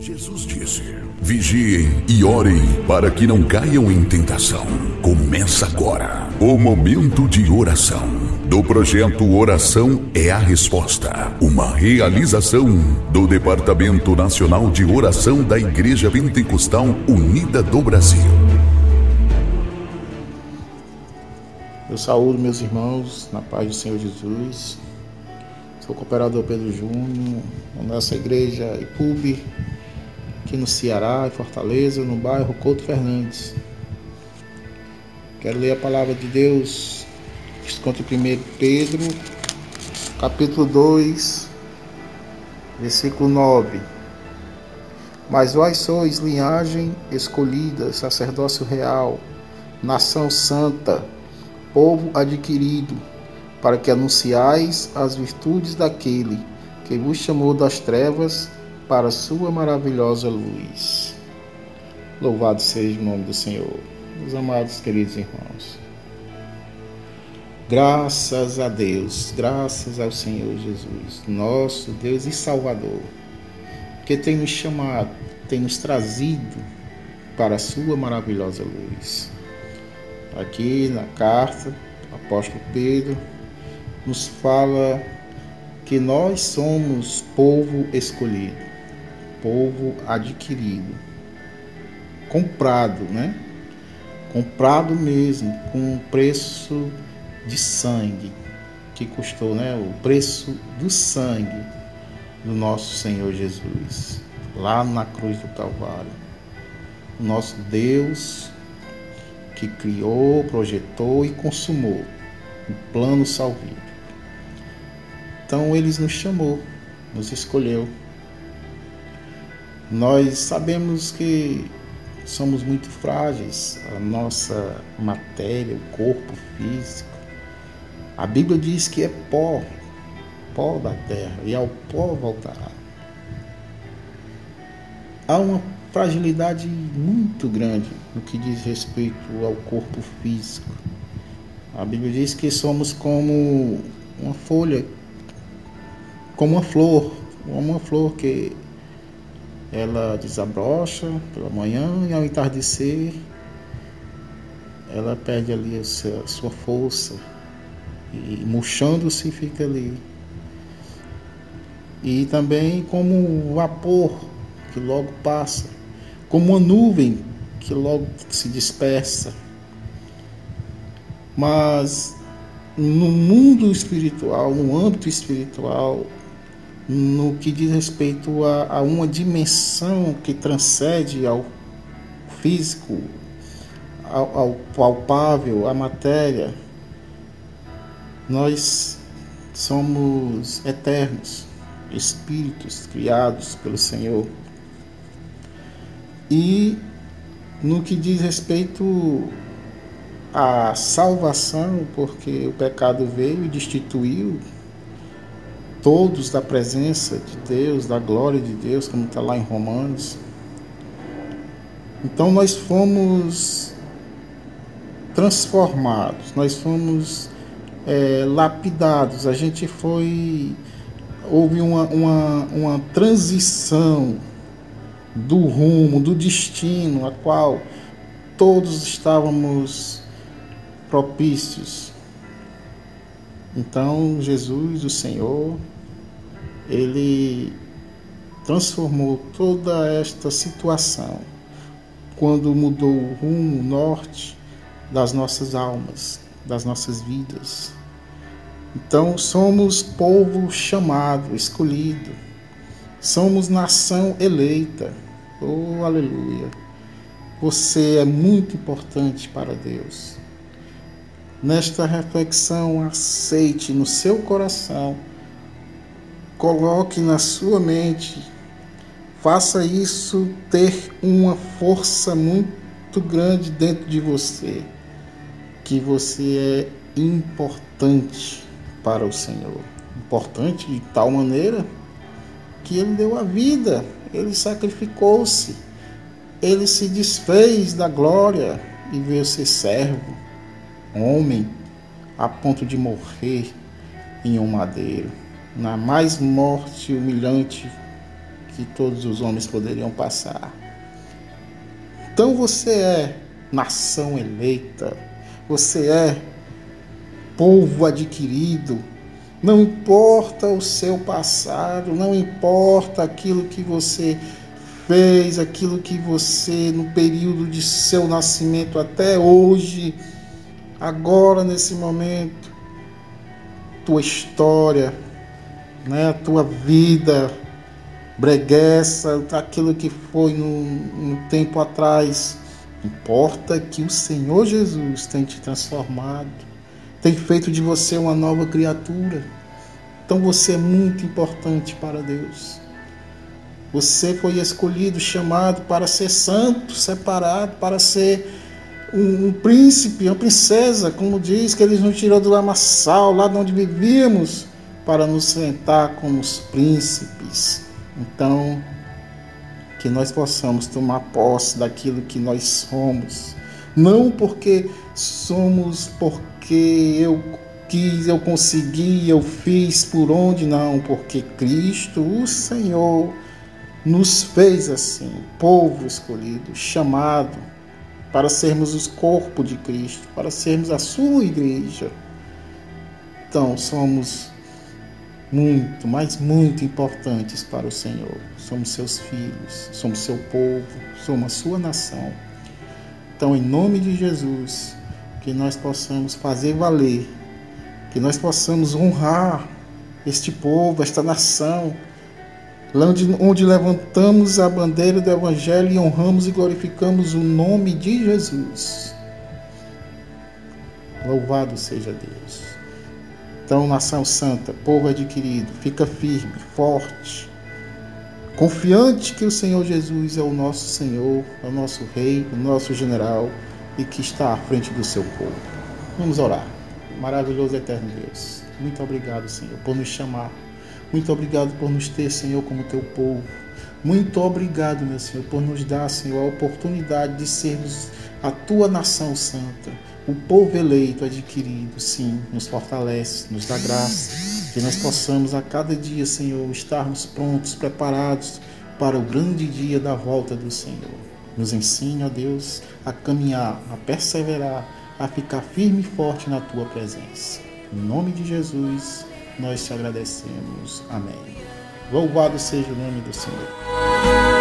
Jesus disse: Vigiem e orem para que não caiam em tentação. Começa agora o momento de oração do projeto Oração é a Resposta, uma realização do Departamento Nacional de Oração da Igreja Pentecostal Unida do Brasil. Eu saúdo meus irmãos na paz do Senhor Jesus. Sou cooperador Pedro Júnior, nossa igreja IPUB, aqui no Ceará, em Fortaleza, no bairro Couto Fernandes. Quero ler a palavra de Deus, em 1 Pedro, capítulo 2, versículo 9. Mas vós sois linhagem escolhida, sacerdócio real, nação santa, povo adquirido, para que anunciais as virtudes daquele que vos chamou das trevas para sua maravilhosa luz. Louvado seja o nome do Senhor. Meus amados queridos irmãos. Graças a Deus, graças ao Senhor Jesus, nosso Deus e Salvador, que tem nos chamado, tem nos trazido para a sua maravilhosa luz. Aqui na carta, o apóstolo Pedro nos fala que nós somos povo escolhido, povo adquirido, comprado, né? Comprado mesmo, com preço de sangue que custou, né? O preço do sangue do nosso Senhor Jesus, lá na cruz do Calvário. O nosso Deus que criou, projetou e consumou o plano salvífico. Então ele nos chamou, nos escolheu. Nós sabemos que somos muito frágeis, a nossa matéria, o corpo físico. A Bíblia diz que é pó, pó da terra, e ao pó voltará. Há uma fragilidade muito grande no que diz respeito ao corpo físico. A Bíblia diz que somos como uma folha, como uma flor, uma flor que ela desabrocha pela manhã e ao entardecer ela perde ali a sua força e murchando-se fica ali. E também como vapor que logo passa como uma nuvem que logo se dispersa. Mas no mundo espiritual, no âmbito espiritual, no que diz respeito a, a uma dimensão que transcende ao físico, ao, ao palpável, à matéria, nós somos eternos, espíritos criados pelo Senhor. E no que diz respeito à salvação, porque o pecado veio e destituiu todos da presença de Deus, da glória de Deus, como está lá em Romanos. Então nós fomos transformados, nós fomos é, lapidados, a gente foi. Houve uma, uma, uma transição do rumo, do destino a qual todos estávamos propícios. Então, Jesus, o Senhor, ele transformou toda esta situação quando mudou o rumo, norte das nossas almas, das nossas vidas. Então, somos povo chamado, escolhido Somos nação eleita. Oh, aleluia. Você é muito importante para Deus. Nesta reflexão, aceite no seu coração, coloque na sua mente, faça isso ter uma força muito grande dentro de você, que você é importante para o Senhor. Importante de tal maneira que ele deu a vida, ele sacrificou-se, ele se desfez da glória e veio ser servo, homem, a ponto de morrer em um madeiro, na mais morte humilhante que todos os homens poderiam passar. Então você é nação eleita, você é povo adquirido. Não importa o seu passado, não importa aquilo que você fez, aquilo que você, no período de seu nascimento até hoje, agora nesse momento, tua história, né, tua vida breguessa, aquilo que foi no, tempo atrás. Importa que o Senhor Jesus tem te transformado, tem feito de você uma nova criatura. Então você é muito importante para Deus. Você foi escolhido, chamado para ser santo, separado, para ser um, príncipe, uma princesa, como diz que ele nos tirou do lamaçal, lá de onde vivíamos, para nos sentar como os príncipes. Então, que nós possamos tomar posse daquilo que nós somos, não porque somos, porque eu quis, eu consegui, eu fiz por onde, não, porque Cristo, o Senhor, nos fez assim, povo escolhido, chamado para sermos os corpo de Cristo, para sermos a sua igreja. Então, somos muito, mas muito importantes para o Senhor. Somos seus filhos, somos seu povo, somos a sua nação. Então, em nome de Jesus, que nós possamos fazer valer, que nós possamos honrar este povo, esta nação, onde, onde levantamos a bandeira do Evangelho e honramos e glorificamos o nome de Jesus. Louvado seja Deus. Então, nação santa, povo adquirido, fica firme, forte, confiante que o Senhor Jesus é o nosso Senhor, é o nosso Rei, o nosso general e que está à frente do seu povo. Vamos orar. Maravilhoso eterno Deus. Muito obrigado, Senhor, por nos chamar muito obrigado por nos ter, Senhor, como teu povo. Muito obrigado, meu Senhor, por nos dar, Senhor, a oportunidade de sermos a tua nação santa, o povo eleito, adquirido, sim, nos fortalece, nos dá graça, que nós possamos a cada dia, Senhor, estarmos prontos, preparados para o grande dia da volta do Senhor. Nos ensine, ó Deus, a caminhar, a perseverar, a ficar firme e forte na tua presença. Em nome de Jesus nós te agradecemos. Amém. Louvado seja o nome do Senhor.